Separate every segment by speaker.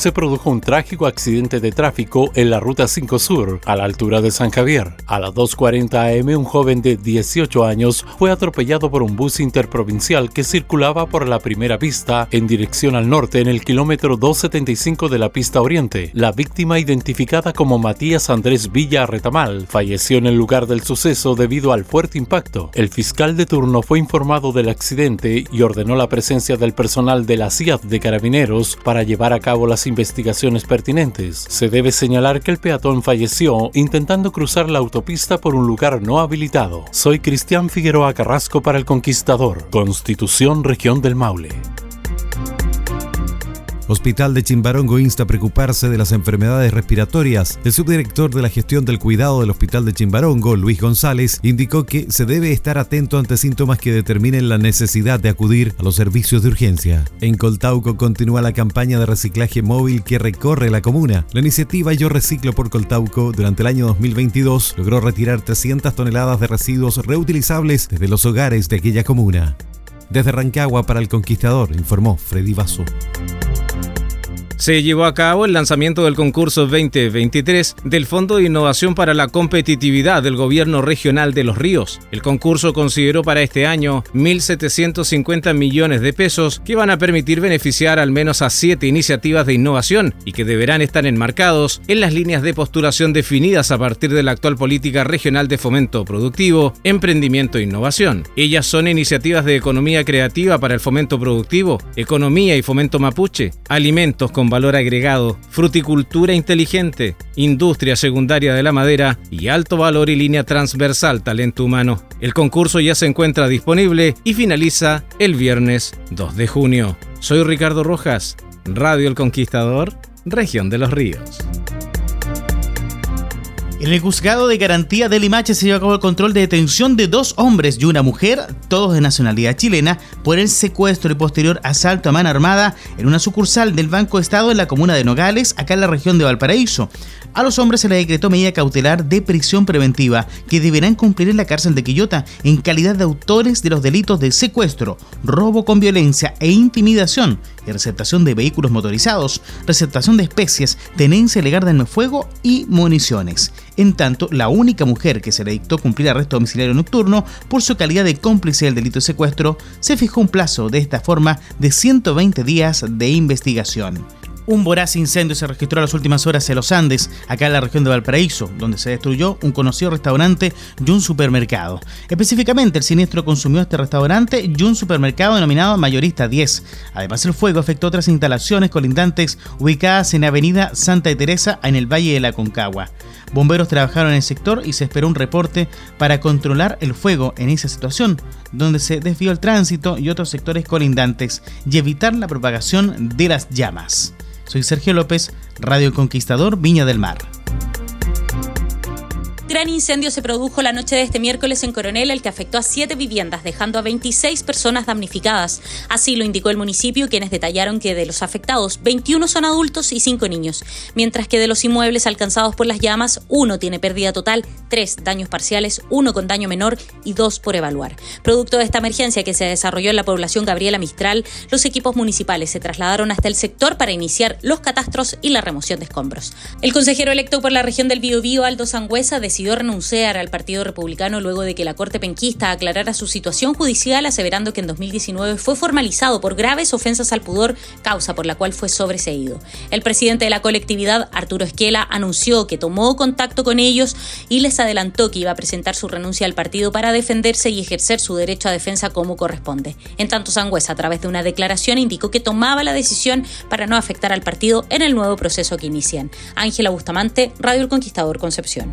Speaker 1: Se produjo un trágico accidente de tráfico en la Ruta 5 Sur, a la altura de San Javier. A las 2.40 am, un joven de 18 años fue atropellado por un bus interprovincial que circulaba por la primera pista en dirección al norte en el kilómetro 275 de la pista oriente. La víctima, identificada como Matías Andrés Villa Retamal, falleció en el lugar del suceso debido al fuerte impacto. El fiscal de turno fue informado del accidente y ordenó la presencia del personal de la CIAD de Carabineros para llevar a cabo las investigaciones pertinentes. Se debe señalar que el peatón falleció intentando cruzar la autopista por un lugar no habilitado. Soy Cristian Figueroa Carrasco para El Conquistador, Constitución Región del Maule.
Speaker 2: Hospital de Chimbarongo insta a preocuparse de las enfermedades respiratorias. El subdirector de la gestión del cuidado del Hospital de Chimbarongo, Luis González, indicó que se debe estar atento ante síntomas que determinen la necesidad de acudir a los servicios de urgencia. En Coltauco continúa la campaña de reciclaje móvil que recorre la comuna. La iniciativa Yo Reciclo por Coltauco durante el año 2022 logró retirar 300 toneladas de residuos reutilizables desde los hogares de aquella comuna. Desde Rancagua para el Conquistador, informó Freddy Vaso
Speaker 3: se llevó a cabo el lanzamiento del concurso 2023 del Fondo de Innovación para la Competitividad del Gobierno Regional de los Ríos. El concurso consideró para este año 1.750 millones de pesos que van a permitir beneficiar al menos a siete iniciativas de innovación y que deberán estar enmarcados en las líneas de postulación definidas a partir de la actual política regional de fomento productivo, emprendimiento e innovación. Ellas son iniciativas de economía creativa para el fomento productivo, economía y fomento mapuche, alimentos con valor agregado, fruticultura inteligente, industria secundaria de la madera y alto valor y línea transversal talento humano. El concurso ya se encuentra disponible y finaliza el viernes 2 de junio. Soy Ricardo Rojas, Radio El Conquistador, Región de los Ríos.
Speaker 4: En el juzgado de garantía de Limache se llevó a cabo el control de detención de dos hombres y una mujer, todos de nacionalidad chilena, por el secuestro y posterior asalto a mano armada en una sucursal del Banco Estado en la comuna de Nogales, acá en la región de Valparaíso. A los hombres se les decretó medida cautelar de prisión preventiva que deberán cumplir en la cárcel de Quillota en calidad de autores de los delitos de secuestro, robo con violencia e intimidación y receptación de vehículos motorizados, receptación de especies, tenencia ilegal de fuego y municiones. En tanto, la única mujer que se le dictó cumplir arresto domiciliario nocturno por su calidad de cómplice del delito de secuestro, se fijó un plazo de esta forma de 120 días de investigación. Un voraz incendio se registró en las últimas horas en los Andes, acá en la región de Valparaíso, donde se destruyó un conocido restaurante y un supermercado. Específicamente, el siniestro consumió este restaurante y un supermercado denominado Mayorista 10. Además, el fuego afectó otras instalaciones colindantes ubicadas en Avenida Santa Teresa en el Valle de la Concagua. Bomberos trabajaron en el sector y se esperó un reporte para controlar el fuego en esa situación, donde se desvió el tránsito y otros sectores colindantes y evitar la propagación de las llamas. Soy Sergio López, Radio Conquistador Viña del Mar.
Speaker 5: Gran incendio se produjo la noche de este miércoles en Coronel, el que afectó a siete viviendas, dejando a 26 personas damnificadas. Así lo indicó el municipio, quienes detallaron que de los afectados, 21 son adultos y 5 niños, mientras que de los inmuebles alcanzados por las llamas, uno tiene pérdida total, tres daños parciales, uno con daño menor y dos por evaluar. Producto de esta emergencia que se desarrolló en la población Gabriela Mistral, los equipos municipales se trasladaron hasta el sector para iniciar los catastros y la remoción de escombros. El consejero electo por la región del Biobío, Aldo Sangüesa, decidió decidió renunciar al Partido Republicano luego de que la Corte Penquista aclarara su situación judicial aseverando que en 2019 fue formalizado por graves ofensas al pudor, causa por la cual fue sobreseído. El presidente de la colectividad, Arturo Esquela, anunció que tomó contacto con ellos y les adelantó que iba a presentar su renuncia al partido para defenderse y ejercer su derecho a defensa como corresponde. En tanto, Sangüesa, a través de una declaración, indicó que tomaba la decisión para no afectar al partido en el nuevo proceso que inician. Ángela Bustamante, Radio El Conquistador Concepción.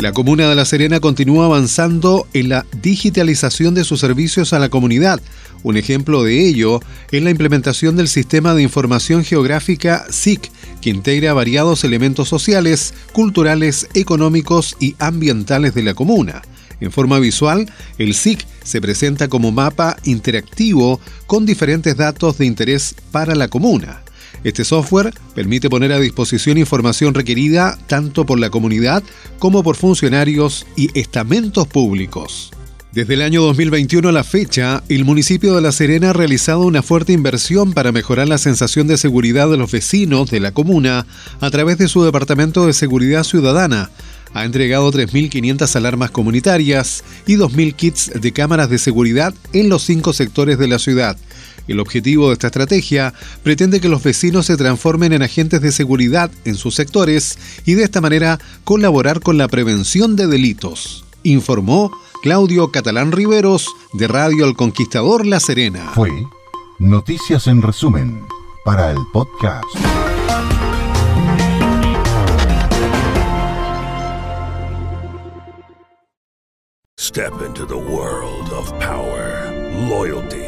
Speaker 6: La comuna de La Serena continúa avanzando en la digitalización de sus servicios a la comunidad. Un ejemplo de ello es la implementación del sistema de información geográfica SIC, que integra variados elementos sociales, culturales, económicos y ambientales de la comuna. En forma visual, el SIC se presenta como mapa interactivo con diferentes datos de interés para la comuna. Este software permite poner a disposición información requerida tanto por la comunidad como por funcionarios y estamentos públicos. Desde el año 2021 a la fecha, el municipio de La Serena ha realizado una fuerte inversión para mejorar la sensación de seguridad de los vecinos de la comuna a través de su Departamento de Seguridad Ciudadana. Ha entregado 3.500 alarmas comunitarias y 2.000 kits de cámaras de seguridad en los cinco sectores de la ciudad. El objetivo de esta estrategia pretende que los vecinos se transformen en agentes de seguridad en sus sectores y de esta manera colaborar con la prevención de delitos, informó Claudio Catalán Riveros de Radio El Conquistador La Serena.
Speaker 7: Fue Noticias en resumen para el podcast.
Speaker 8: Step into the world of power, loyalty.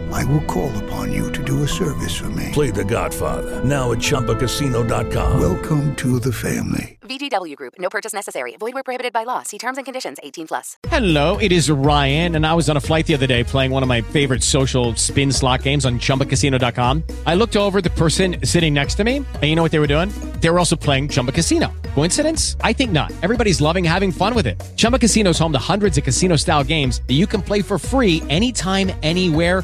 Speaker 9: I will call upon you to do a service for me.
Speaker 8: Play The Godfather, now at Choppacasino.com.
Speaker 9: Welcome to the family.
Speaker 10: VGW Group, no purchase necessary. Void where prohibited by law. See terms and conditions 18 plus.
Speaker 11: Hello, it is Ryan, and I was on a flight the other day playing one of my favorite social spin slot games on ChumbaCasino.com. I looked over the person sitting next to me, and you know what they were doing? They were also playing Chumba Casino. Coincidence? I think not. Everybody's loving having fun with it. Chumba Casino is home to hundreds of casino-style games that you can play for free anytime, anywhere